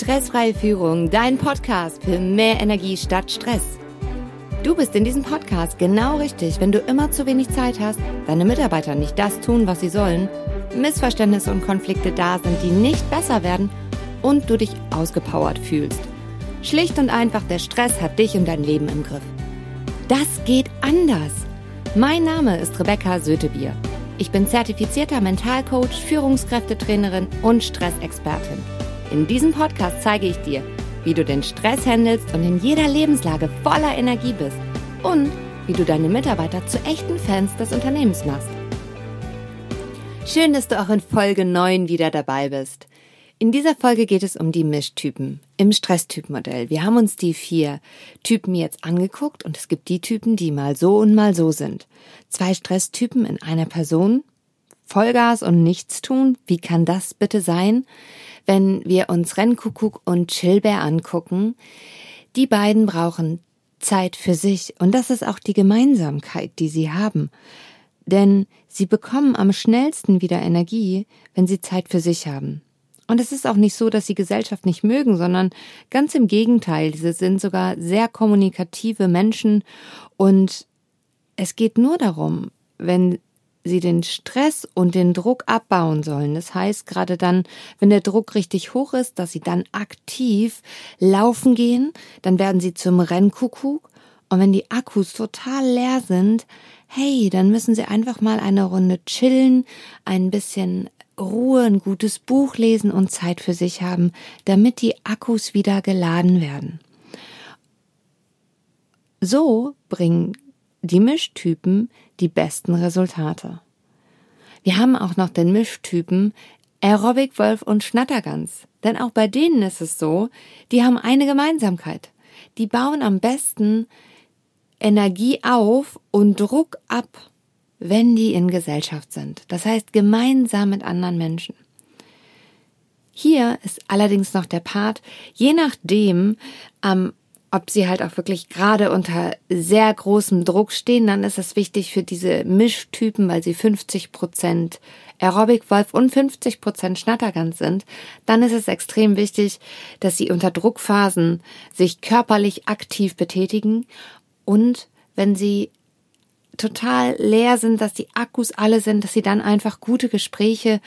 Stressfreie Führung, dein Podcast für mehr Energie statt Stress. Du bist in diesem Podcast genau richtig, wenn du immer zu wenig Zeit hast, deine Mitarbeiter nicht das tun, was sie sollen, Missverständnisse und Konflikte da sind, die nicht besser werden und du dich ausgepowert fühlst. Schlicht und einfach, der Stress hat dich und dein Leben im Griff. Das geht anders. Mein Name ist Rebecca Sötebier. Ich bin zertifizierter Mentalcoach, Führungskräftetrainerin und Stressexpertin. In diesem Podcast zeige ich dir, wie du den Stress handelst und in jeder Lebenslage voller Energie bist und wie du deine Mitarbeiter zu echten Fans des Unternehmens machst. Schön, dass du auch in Folge 9 wieder dabei bist. In dieser Folge geht es um die Mischtypen im Stresstypmodell. Wir haben uns die vier Typen jetzt angeguckt und es gibt die Typen, die mal so und mal so sind. Zwei Stresstypen in einer Person, Vollgas und nichts tun. Wie kann das bitte sein? wenn wir uns Rennkuckuck und Chilbär angucken, die beiden brauchen Zeit für sich und das ist auch die Gemeinsamkeit, die sie haben. Denn sie bekommen am schnellsten wieder Energie, wenn sie Zeit für sich haben. Und es ist auch nicht so, dass sie Gesellschaft nicht mögen, sondern ganz im Gegenteil, sie sind sogar sehr kommunikative Menschen und es geht nur darum, wenn sie den Stress und den Druck abbauen sollen. Das heißt, gerade dann, wenn der Druck richtig hoch ist, dass sie dann aktiv laufen gehen, dann werden sie zum Rennkuckuck. Und wenn die Akkus total leer sind, hey, dann müssen sie einfach mal eine Runde chillen, ein bisschen Ruhe, ein gutes Buch lesen und Zeit für sich haben, damit die Akkus wieder geladen werden. So bringen die Mischtypen die besten Resultate. Wir haben auch noch den Mischtypen Aerobic Wolf und Schnattergans. Denn auch bei denen ist es so, die haben eine Gemeinsamkeit. Die bauen am besten Energie auf und Druck ab, wenn die in Gesellschaft sind. Das heißt gemeinsam mit anderen Menschen. Hier ist allerdings noch der Part, je nachdem, ähm, ob sie halt auch wirklich gerade unter sehr großem Druck stehen, dann ist es wichtig für diese Mischtypen, weil sie 50 Prozent Aerobic Wolf und 50 Prozent Schnattergans sind, dann ist es extrem wichtig, dass sie unter Druckphasen sich körperlich aktiv betätigen und wenn sie total leer sind, dass die Akkus alle sind, dass sie dann einfach gute Gespräche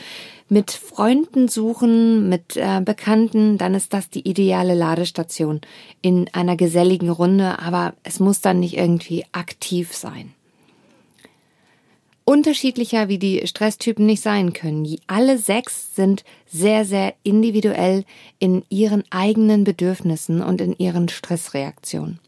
mit Freunden suchen, mit äh, Bekannten, dann ist das die ideale Ladestation in einer geselligen Runde, aber es muss dann nicht irgendwie aktiv sein. Unterschiedlicher wie die Stresstypen nicht sein können. Alle sechs sind sehr, sehr individuell in ihren eigenen Bedürfnissen und in ihren Stressreaktionen.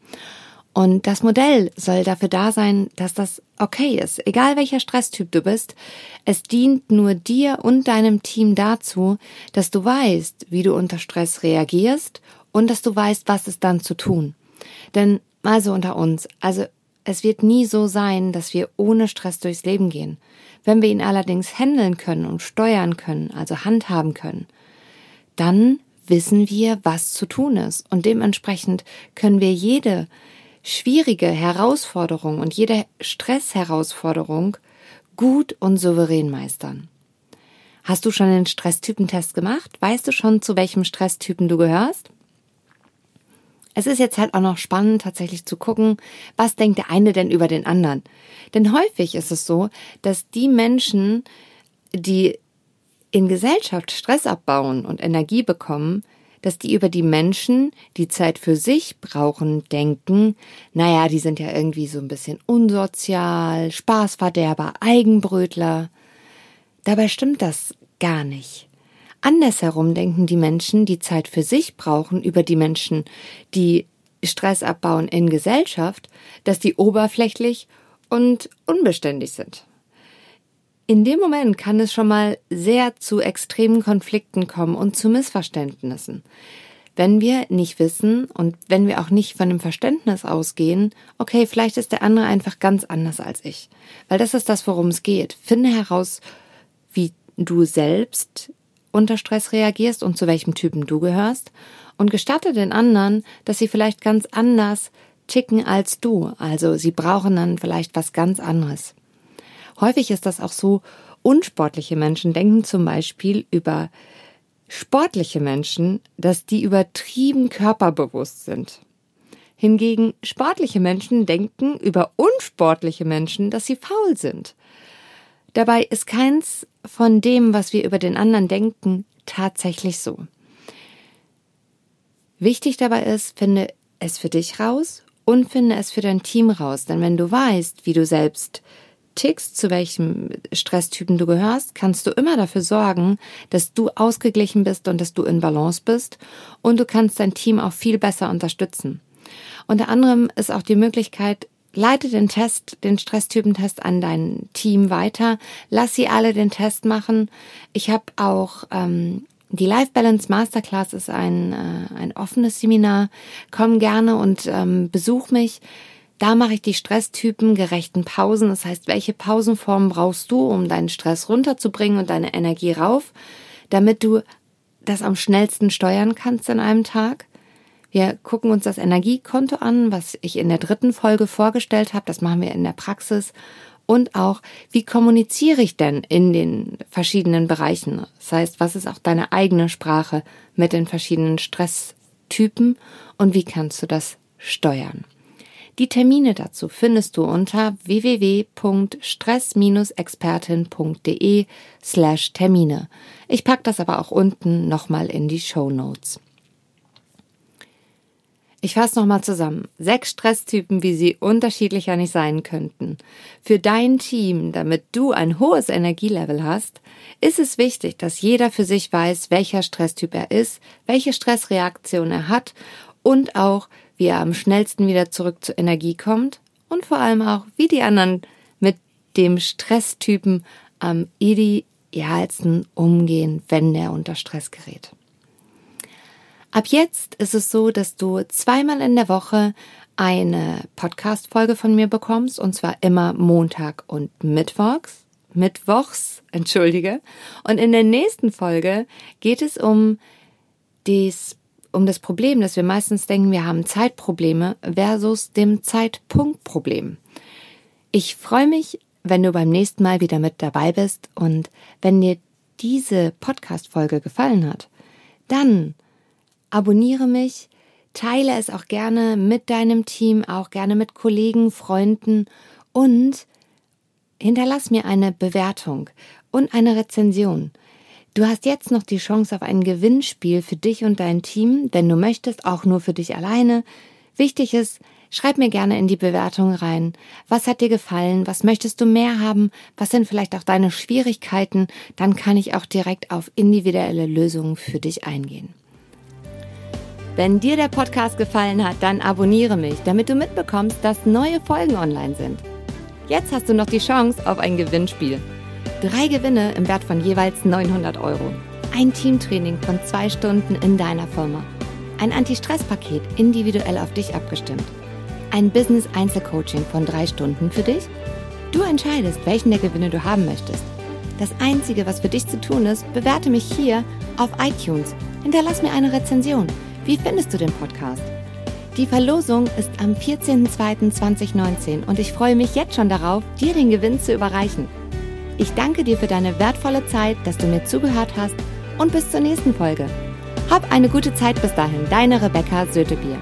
Und das Modell soll dafür da sein, dass das okay ist. Egal welcher Stresstyp du bist, es dient nur dir und deinem Team dazu, dass du weißt, wie du unter Stress reagierst und dass du weißt, was ist dann zu tun. Denn mal so unter uns, also es wird nie so sein, dass wir ohne Stress durchs Leben gehen. Wenn wir ihn allerdings handeln können und steuern können, also handhaben können, dann wissen wir, was zu tun ist. Und dementsprechend können wir jede schwierige Herausforderung und jede Stressherausforderung gut und souverän meistern. Hast du schon den Stresstypentest gemacht? Weißt du schon, zu welchem Stresstypen du gehörst? Es ist jetzt halt auch noch spannend, tatsächlich zu gucken, was denkt der eine denn über den anderen. Denn häufig ist es so, dass die Menschen, die in Gesellschaft Stress abbauen und Energie bekommen, dass die über die Menschen, die Zeit für sich brauchen, denken, naja, die sind ja irgendwie so ein bisschen unsozial, Spaßverderber, Eigenbrötler. Dabei stimmt das gar nicht. Andersherum denken die Menschen, die Zeit für sich brauchen, über die Menschen, die Stress abbauen in Gesellschaft, dass die oberflächlich und unbeständig sind. In dem Moment kann es schon mal sehr zu extremen Konflikten kommen und zu Missverständnissen. Wenn wir nicht wissen und wenn wir auch nicht von dem Verständnis ausgehen, okay, vielleicht ist der andere einfach ganz anders als ich. Weil das ist das, worum es geht. Finde heraus, wie du selbst unter Stress reagierst und zu welchem Typen du gehörst und gestatte den anderen, dass sie vielleicht ganz anders ticken als du. Also sie brauchen dann vielleicht was ganz anderes. Häufig ist das auch so, unsportliche Menschen denken zum Beispiel über sportliche Menschen, dass die übertrieben körperbewusst sind. Hingegen sportliche Menschen denken über unsportliche Menschen, dass sie faul sind. Dabei ist keins von dem, was wir über den anderen denken, tatsächlich so. Wichtig dabei ist, finde es für dich raus und finde es für dein Team raus. Denn wenn du weißt, wie du selbst tickst, zu welchem Stresstypen du gehörst, kannst du immer dafür sorgen, dass du ausgeglichen bist und dass du in Balance bist und du kannst dein Team auch viel besser unterstützen. Unter anderem ist auch die Möglichkeit, leite den Test, den Stresstypentest an dein Team weiter. Lass sie alle den Test machen. Ich habe auch ähm, die Life Balance Masterclass ist ein, äh, ein offenes Seminar. Komm gerne und ähm, besuch mich. Da mache ich die Stresstypen gerechten Pausen. Das heißt, welche Pausenformen brauchst du, um deinen Stress runterzubringen und deine Energie rauf, damit du das am schnellsten steuern kannst in einem Tag? Wir gucken uns das Energiekonto an, was ich in der dritten Folge vorgestellt habe. Das machen wir in der Praxis. Und auch, wie kommuniziere ich denn in den verschiedenen Bereichen? Das heißt, was ist auch deine eigene Sprache mit den verschiedenen Stresstypen und wie kannst du das steuern? Die Termine dazu findest du unter www.stress-expertin.de slash Termine. Ich pack das aber auch unten nochmal in die Show Notes. Ich fasse nochmal zusammen. Sechs Stresstypen, wie sie unterschiedlicher nicht sein könnten. Für dein Team, damit du ein hohes Energielevel hast, ist es wichtig, dass jeder für sich weiß, welcher Stresstyp er ist, welche Stressreaktion er hat und auch, wie er am schnellsten wieder zurück zur Energie kommt und vor allem auch, wie die anderen mit dem Stresstypen am idealsten umgehen, wenn der unter Stress gerät. Ab jetzt ist es so, dass du zweimal in der Woche eine Podcast-Folge von mir bekommst, und zwar immer Montag und Mittwochs. Mittwochs, entschuldige. Und in der nächsten Folge geht es um dies um das Problem, dass wir meistens denken, wir haben Zeitprobleme versus dem Zeitpunktproblem. Ich freue mich, wenn du beim nächsten Mal wieder mit dabei bist und wenn dir diese Podcast-Folge gefallen hat, dann abonniere mich, teile es auch gerne mit deinem Team, auch gerne mit Kollegen, Freunden und hinterlass mir eine Bewertung und eine Rezension. Du hast jetzt noch die Chance auf ein Gewinnspiel für dich und dein Team, wenn du möchtest, auch nur für dich alleine. Wichtig ist, schreib mir gerne in die Bewertung rein. Was hat dir gefallen? Was möchtest du mehr haben? Was sind vielleicht auch deine Schwierigkeiten? Dann kann ich auch direkt auf individuelle Lösungen für dich eingehen. Wenn dir der Podcast gefallen hat, dann abonniere mich, damit du mitbekommst, dass neue Folgen online sind. Jetzt hast du noch die Chance auf ein Gewinnspiel. Drei Gewinne im Wert von jeweils 900 Euro. Ein Teamtraining von zwei Stunden in deiner Firma. Ein Anti-Stress-Paket individuell auf dich abgestimmt. Ein Business-Einzelcoaching von drei Stunden für dich. Du entscheidest, welchen der Gewinne du haben möchtest. Das Einzige, was für dich zu tun ist, bewerte mich hier auf iTunes. Hinterlass mir eine Rezension. Wie findest du den Podcast? Die Verlosung ist am 14.02.2019 und ich freue mich jetzt schon darauf, dir den Gewinn zu überreichen. Ich danke dir für deine wertvolle Zeit, dass du mir zugehört hast und bis zur nächsten Folge. Hab eine gute Zeit bis dahin, deine Rebecca Sötebier.